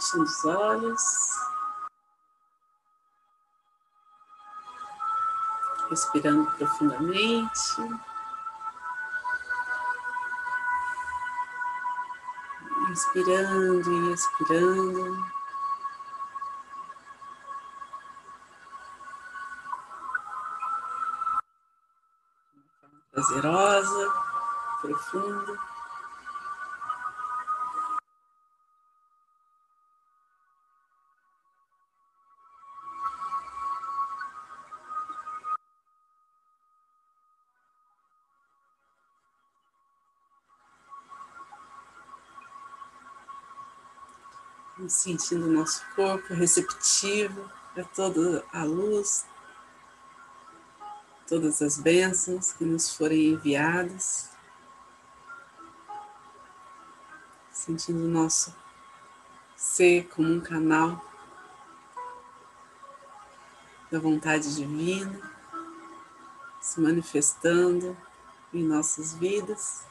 Fechando os olhos. Respirando profundamente. Inspirando e expirando. Prazerosa, profunda. Sentindo o nosso corpo receptivo para toda a luz, todas as bênçãos que nos forem enviadas. Sentindo o nosso ser como um canal da vontade divina se manifestando em nossas vidas.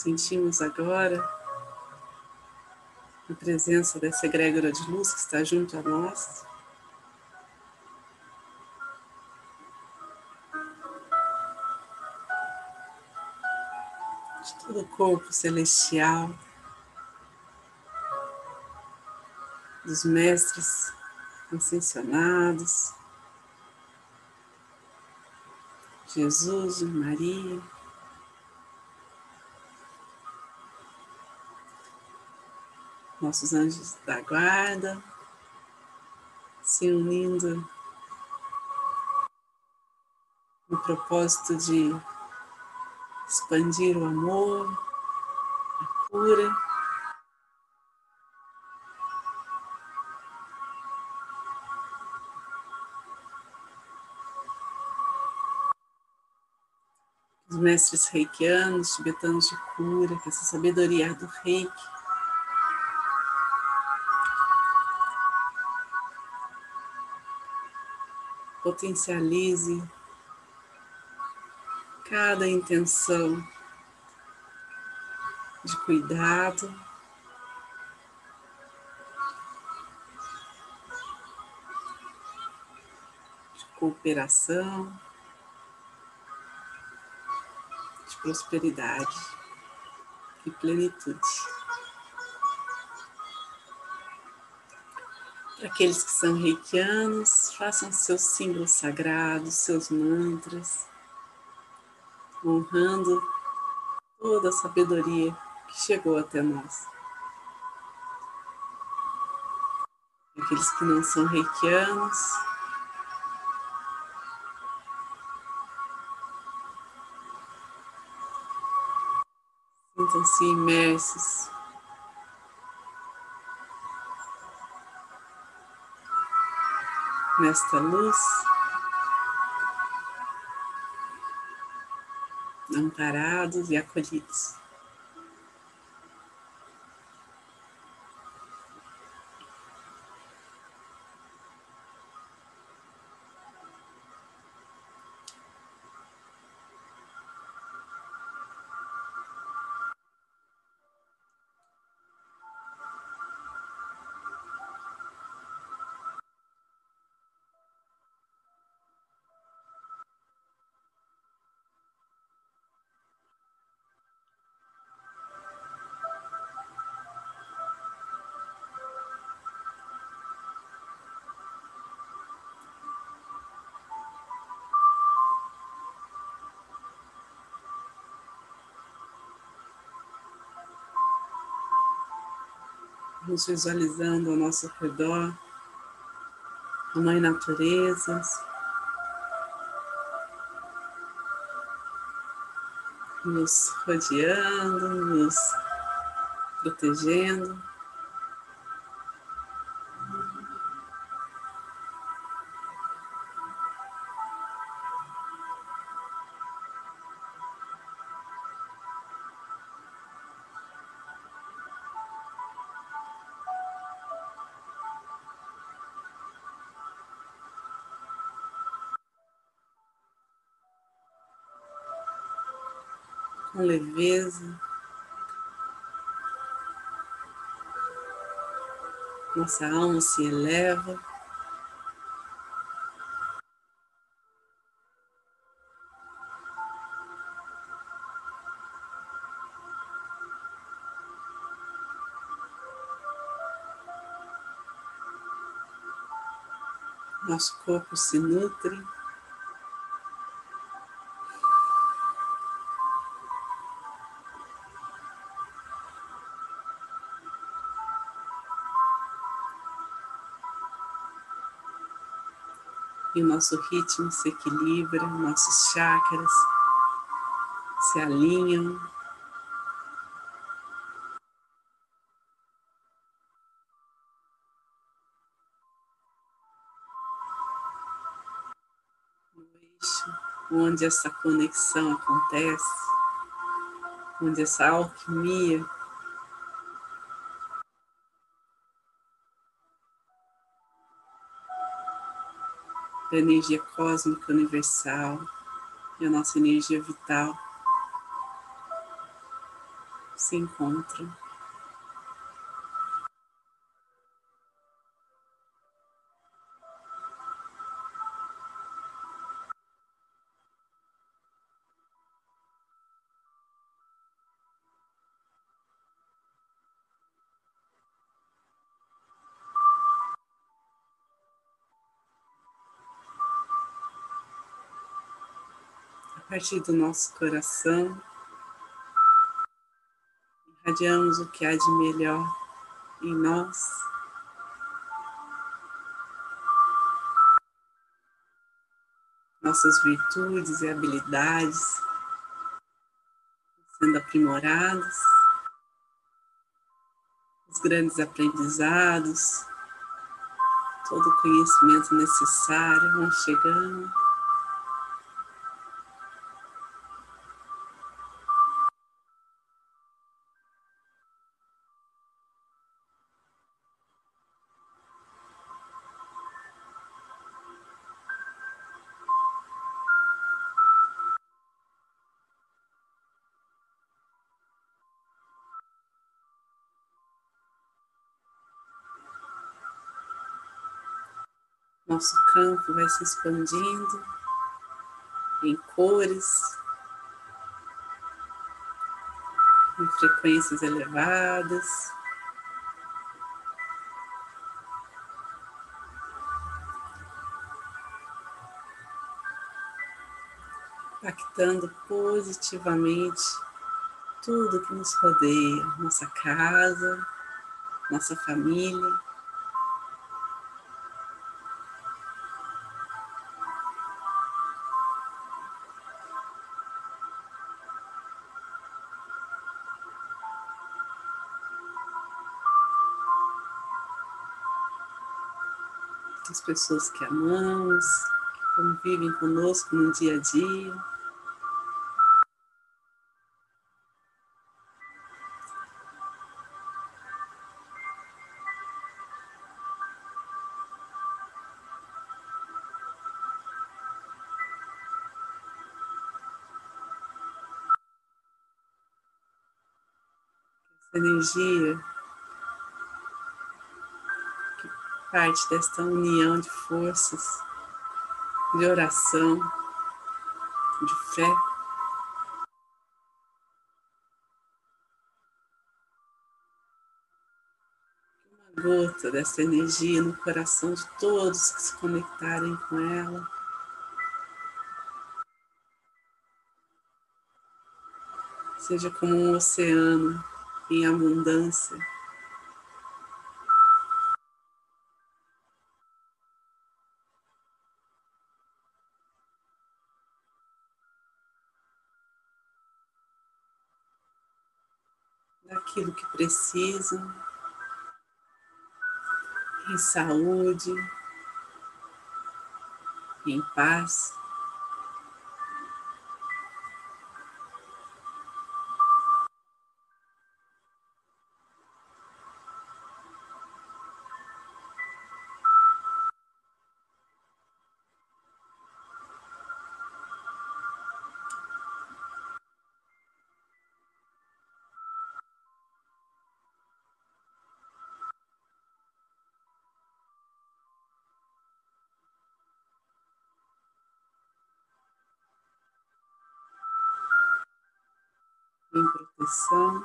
Sentimos agora a presença dessa egrégora de luz que está junto a nós. De todo o corpo celestial, dos mestres ascensionados, Jesus Maria. Nossos anjos da guarda se unindo no propósito de expandir o amor, a cura. Os mestres reikianos, tibetanos de cura, que essa sabedoria do reiki potencialize cada intenção de cuidado, de cooperação, de prosperidade e plenitude. Aqueles que são reikianos, façam seus símbolos sagrados, seus mantras, honrando toda a sabedoria que chegou até nós. Aqueles que não são reikianos, sintam-se imersos nesta luz, amparados e acolhidos. Nos visualizando ao nosso redor, a Mãe Natureza, nos rodeando, nos protegendo. Leveza. Nossa alma se eleva. Nosso corpo se nutre. E o nosso ritmo se equilibra, nossos chakras se alinham. Eixo onde essa conexão acontece, onde essa alquimia da energia cósmica universal e a nossa energia vital se encontram. Partir do nosso coração, irradiamos o que há de melhor em nós. Nossas virtudes e habilidades sendo aprimoradas, os grandes aprendizados, todo o conhecimento necessário vão chegando. Nosso campo vai se expandindo em cores, em frequências elevadas. Impactando positivamente tudo que nos rodeia, nossa casa, nossa família. As pessoas que amamos, que convivem conosco no dia a dia. Essa energia parte desta união de forças, de oração, de fé. Uma gota dessa energia no coração de todos que se conectarem com ela. Seja como um oceano em abundância daquilo que precisam, em saúde, em paz. Proteção.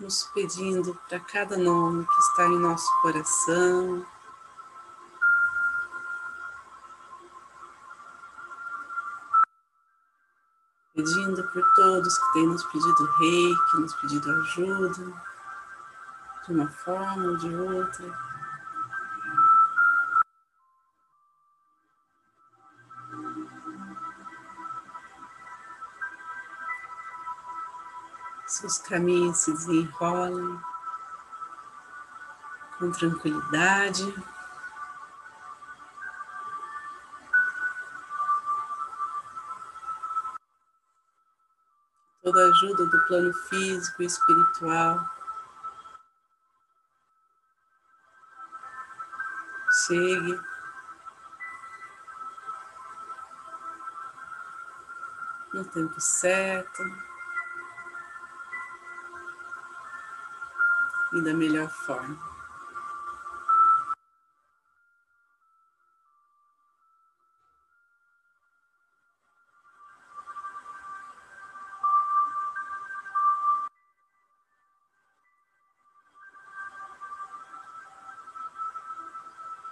Nos pedindo para cada nome que está em nosso coração. Pedindo por todos que têm nos pedido rei, que nos pedido ajuda, de uma forma ou de outra. Seus caminhos se desenrolam com tranquilidade. Toda a ajuda do plano físico e espiritual chegue no tempo certo. E da melhor forma.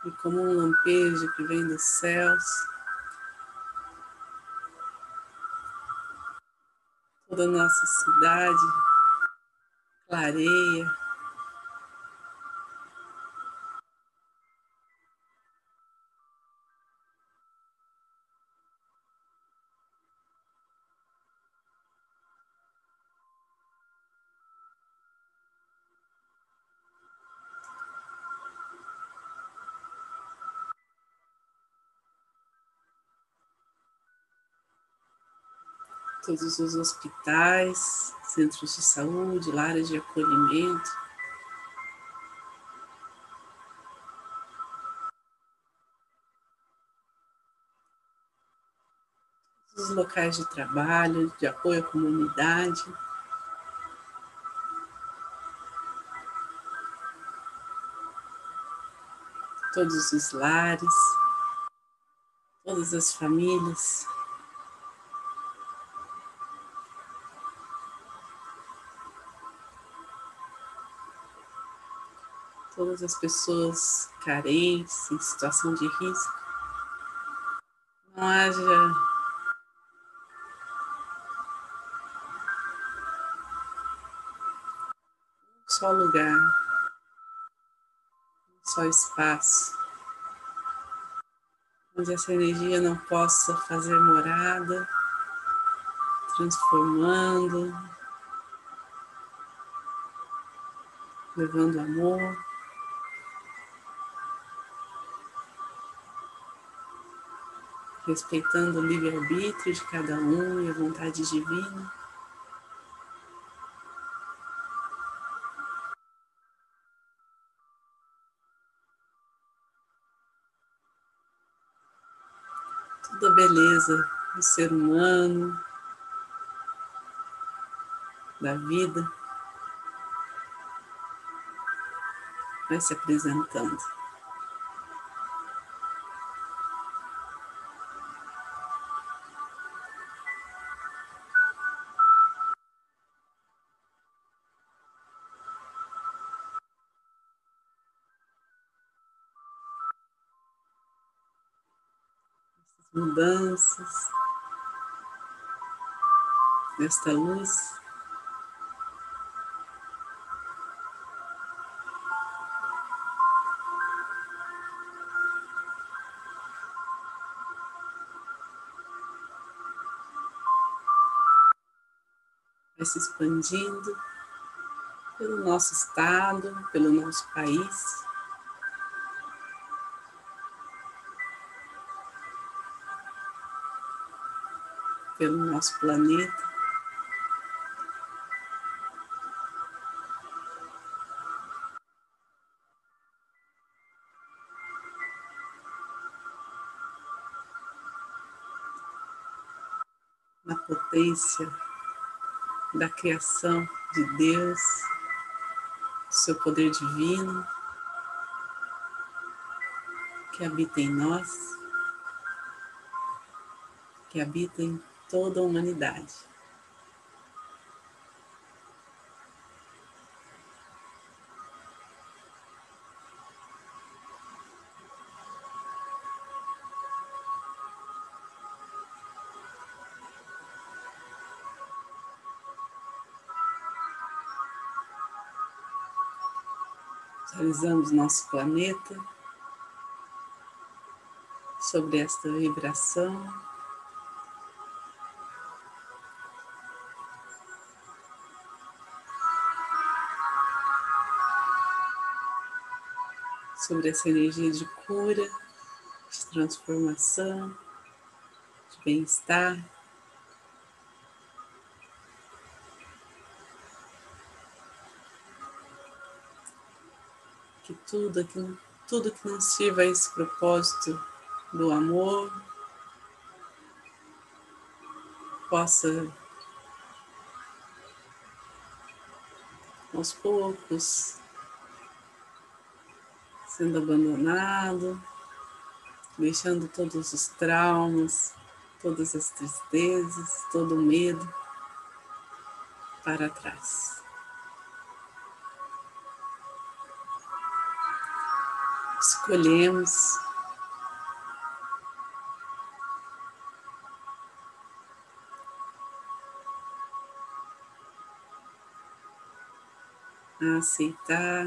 E como um lampejo que vem dos céus, toda a nossa cidade clareia todos os hospitais, centros de saúde, lares de acolhimento. Os locais de trabalho, de apoio à comunidade. Todos os lares, todas as famílias. Todas as pessoas carentes, em situação de risco. Não haja um só lugar, um só espaço, onde essa energia não possa fazer morada, transformando, levando amor. Respeitando o livre-arbítrio de cada um e a vontade divina. Toda a beleza do ser humano, da vida, vai se apresentando. mudanças, nesta luz. Vai se expandindo pelo nosso estado, pelo nosso país. Pelo nosso planeta. na potência da criação de Deus, seu poder divino que habita em nós, que habita em toda a humanidade. Visualizamos nosso planeta sobre esta vibração. Sobre essa energia de cura, de transformação, de bem-estar. que tudo, que tudo que não sirva a esse propósito do amor possa aos poucos sendo abandonado, deixando todos os traumas, todas as tristezas, todo o medo para trás. escolhemos a aceitar,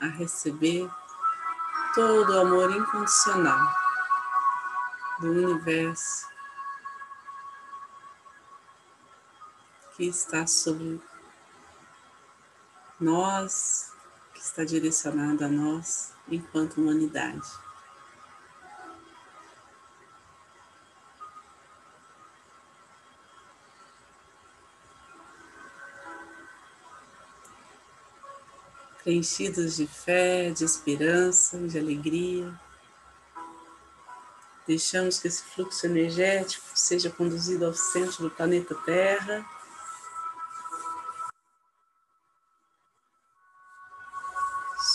a receber todo o amor incondicional do universo que está sobre nós, que está direcionado a nós enquanto humanidade. Preenchidos de fé, de esperança, de alegria, deixamos que esse fluxo energético seja conduzido ao centro do planeta Terra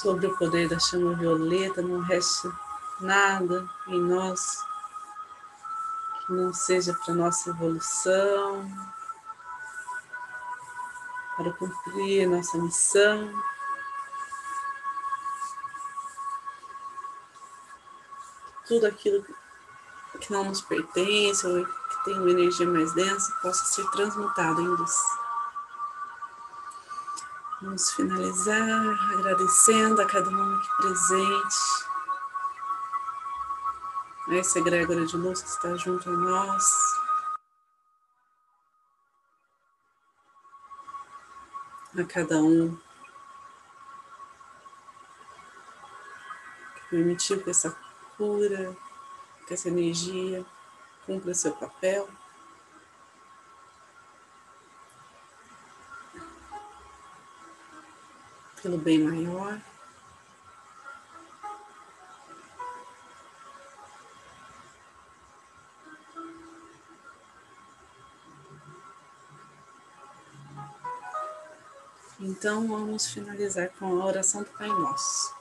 sobre o poder da chama violeta, não reste nada em nós que não seja para nossa evolução, para cumprir nossa missão. Tudo aquilo que não nos pertence ou que tem uma energia mais densa possa ser transmutado em luz. Vamos finalizar agradecendo a cada um aqui presente, a essa egrégora de luz que está junto a nós. A cada um que permitiu que essa cura, que essa energia cumpra seu papel. pelo bem maior. Então vamos finalizar com a oração do Pai Nosso.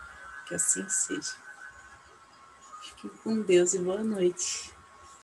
Que assim seja. Fiquem com Deus e boa noite.